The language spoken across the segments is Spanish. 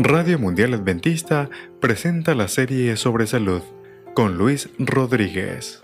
Radio Mundial Adventista presenta la serie sobre salud con Luis Rodríguez.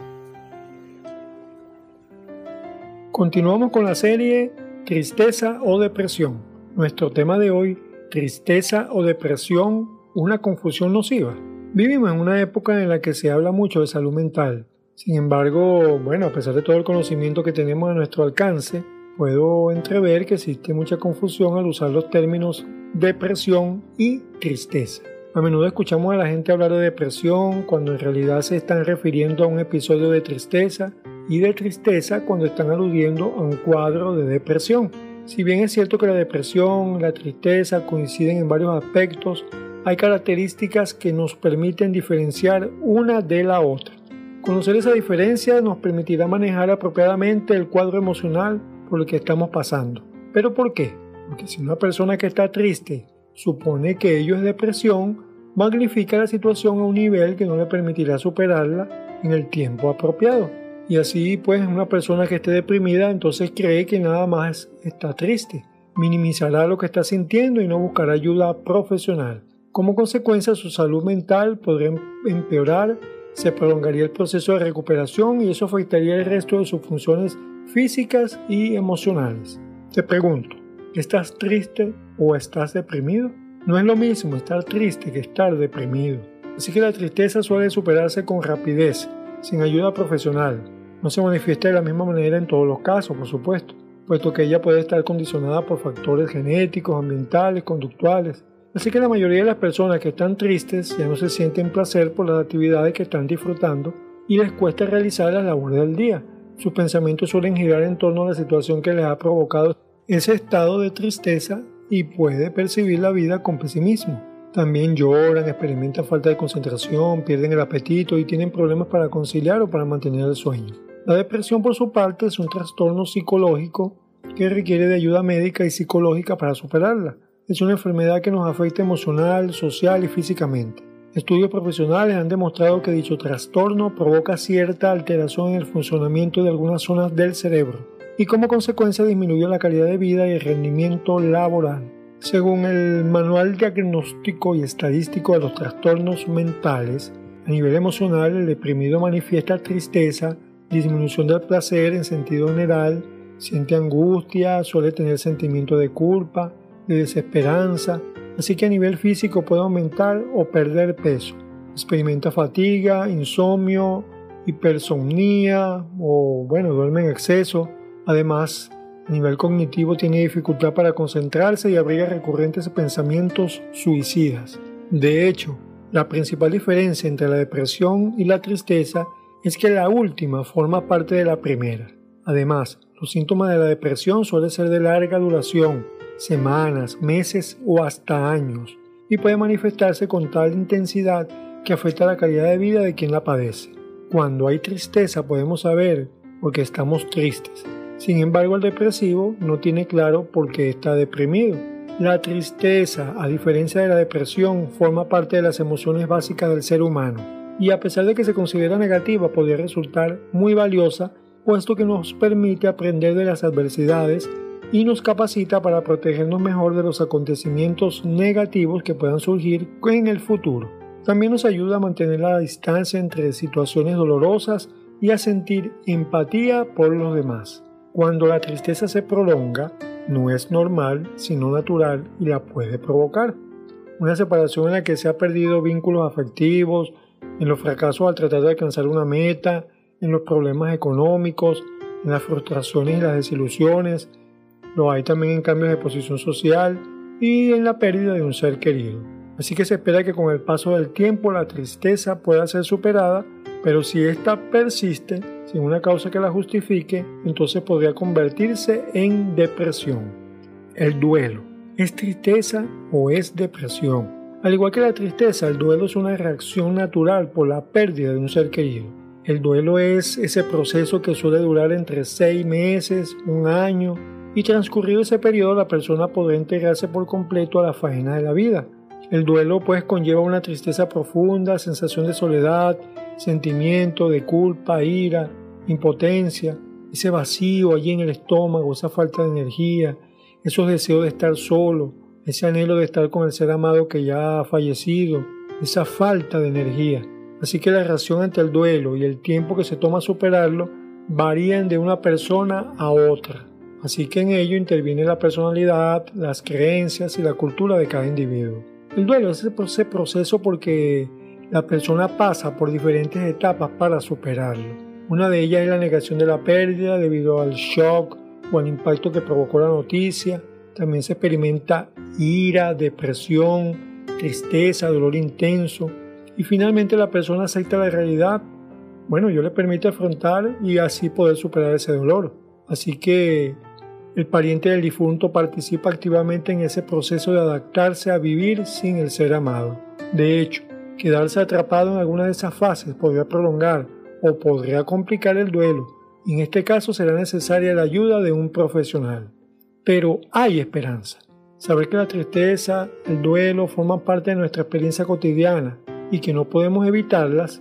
Continuamos con la serie Tristeza o Depresión. Nuestro tema de hoy, Tristeza o Depresión, una confusión nociva. Vivimos en una época en la que se habla mucho de salud mental. Sin embargo, bueno, a pesar de todo el conocimiento que tenemos a nuestro alcance, puedo entrever que existe mucha confusión al usar los términos depresión y tristeza. A menudo escuchamos a la gente hablar de depresión cuando en realidad se están refiriendo a un episodio de tristeza y de tristeza cuando están aludiendo a un cuadro de depresión. Si bien es cierto que la depresión y la tristeza coinciden en varios aspectos, hay características que nos permiten diferenciar una de la otra. Conocer esa diferencia nos permitirá manejar apropiadamente el cuadro emocional por el que estamos pasando. ¿Pero por qué? Porque si una persona que está triste supone que ello es depresión, magnifica la situación a un nivel que no le permitirá superarla en el tiempo apropiado. Y así pues una persona que esté deprimida entonces cree que nada más está triste, minimizará lo que está sintiendo y no buscará ayuda profesional. Como consecuencia su salud mental podría em-, empeorar, se prolongaría el proceso de recuperación y eso afectaría el resto de sus funciones físicas y emocionales. Te pregunto, ¿estás triste o estás deprimido? No es lo mismo estar triste que estar deprimido. Así que la tristeza suele superarse con rapidez, sin ayuda profesional. No se manifiesta de la misma manera en todos los casos, por supuesto, puesto que ella puede estar condicionada por factores genéticos, ambientales, conductuales. Así que la mayoría de las personas que están tristes ya no se sienten placer por las actividades que están disfrutando y les cuesta realizar las labores del día, sus pensamientos suelen girar en torno a la situación que les ha provocado ese estado de tristeza y puede percibir la vida con pesimismo. También lloran, experimentan falta de concentración, pierden el apetito y tienen problemas para conciliar o para mantener el sueño. La depresión por su parte es un trastorno psicológico que requiere de ayuda médica y psicológica para superarla. Es una enfermedad que nos afecta emocional, social y físicamente. Estudios profesionales han demostrado que dicho trastorno provoca cierta alteración en el funcionamiento de algunas zonas del cerebro y como consecuencia disminuye la calidad de vida y el rendimiento laboral. Según el Manual Diagnóstico y Estadístico de los Trastornos Mentales, a nivel emocional el deprimido manifiesta tristeza, disminución del placer en sentido general, siente angustia, suele tener sentimiento de culpa, de desesperanza, así que a nivel físico puede aumentar o perder peso. Experimenta fatiga, insomnio, hipersomnía o, bueno, duerme en exceso. Además, a nivel cognitivo tiene dificultad para concentrarse y abriga recurrentes pensamientos suicidas. De hecho, la principal diferencia entre la depresión y la tristeza es que la última forma parte de la primera. Además, los síntomas de la depresión suelen ser de larga duración semanas, meses o hasta años, y puede manifestarse con tal intensidad que afecta la calidad de vida de quien la padece. Cuando hay tristeza podemos saber por qué estamos tristes. Sin embargo, el depresivo no tiene claro por qué está deprimido. La tristeza, a diferencia de la depresión, forma parte de las emociones básicas del ser humano y a pesar de que se considera negativa, podría resultar muy valiosa, puesto que nos permite aprender de las adversidades y nos capacita para protegernos mejor de los acontecimientos negativos que puedan surgir en el futuro. También nos ayuda a mantener la distancia entre situaciones dolorosas y a sentir empatía por los demás. Cuando la tristeza se prolonga, no es normal, sino natural y la puede provocar. Una separación en la que se ha perdido vínculos afectivos, en los fracasos al tratar de alcanzar una meta, en los problemas económicos, en las frustraciones y las desilusiones, lo hay también en cambios de posición social y en la pérdida de un ser querido. Así que se espera que con el paso del tiempo la tristeza pueda ser superada, pero si ésta persiste sin una causa que la justifique, entonces podría convertirse en depresión. El duelo. ¿Es tristeza o es depresión? Al igual que la tristeza, el duelo es una reacción natural por la pérdida de un ser querido. El duelo es ese proceso que suele durar entre seis meses, un año y transcurrido ese periodo la persona podrá integrarse por completo a la faena de la vida. El duelo pues conlleva una tristeza profunda, sensación de soledad, sentimiento de culpa, ira, impotencia, ese vacío allí en el estómago, esa falta de energía, esos deseos de estar solo, ese anhelo de estar con el ser amado que ya ha fallecido, esa falta de energía. Así que la reacción ante el duelo y el tiempo que se toma superarlo varían de una persona a otra. Así que en ello interviene la personalidad, las creencias y la cultura de cada individuo. El duelo es ese proceso porque la persona pasa por diferentes etapas para superarlo. Una de ellas es la negación de la pérdida debido al shock o al impacto que provocó la noticia. También se experimenta ira, depresión, tristeza, dolor intenso. Y finalmente la persona acepta la realidad. Bueno, yo le permite afrontar y así poder superar ese dolor. Así que el pariente del difunto participa activamente en ese proceso de adaptarse a vivir sin el ser amado. De hecho, quedarse atrapado en alguna de esas fases podría prolongar o podría complicar el duelo, en este caso será necesaria la ayuda de un profesional. Pero hay esperanza. Saber que la tristeza, el duelo forman parte de nuestra experiencia cotidiana y que no podemos evitarlas,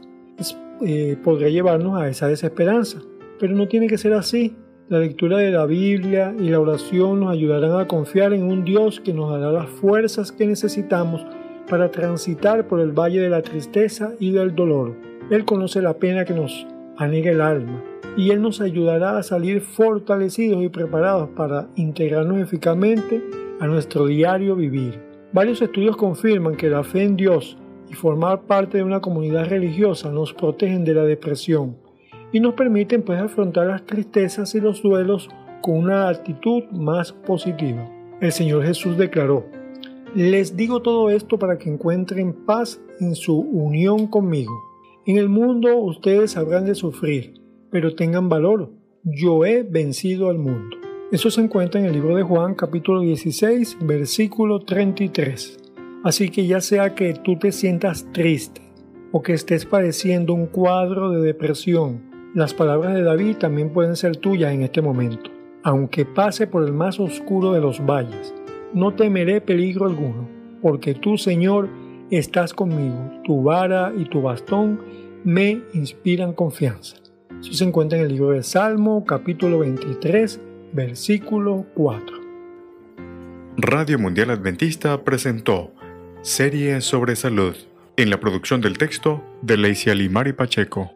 eh, podría llevarnos a esa desesperanza. Pero no tiene que ser así. La lectura de la Biblia y la oración nos ayudarán a confiar en un Dios que nos dará las fuerzas que necesitamos para transitar por el valle de la tristeza y del dolor. Él conoce la pena que nos anega el alma y Él nos ayudará a salir fortalecidos y preparados para integrarnos eficazmente a nuestro diario vivir. Varios estudios confirman que la fe en Dios y formar parte de una comunidad religiosa nos protegen de la depresión, y nos permiten pues afrontar las tristezas y los duelos con una actitud más positiva. El Señor Jesús declaró, les digo todo esto para que encuentren paz en su unión conmigo. En el mundo ustedes habrán de sufrir, pero tengan valor. Yo he vencido al mundo. Eso se encuentra en el libro de Juan capítulo 16 versículo 33. Así que ya sea que tú te sientas triste o que estés padeciendo un cuadro de depresión, las palabras de David también pueden ser tuyas en este momento. Aunque pase por el más oscuro de los valles, no temeré peligro alguno, porque tú, Señor, estás conmigo. Tu vara y tu bastón me inspiran confianza. Eso se encuentra en el libro de Salmo, capítulo 23, versículo 4. Radio Mundial Adventista presentó Serie sobre Salud en la producción del texto de Lacey Alimari Pacheco.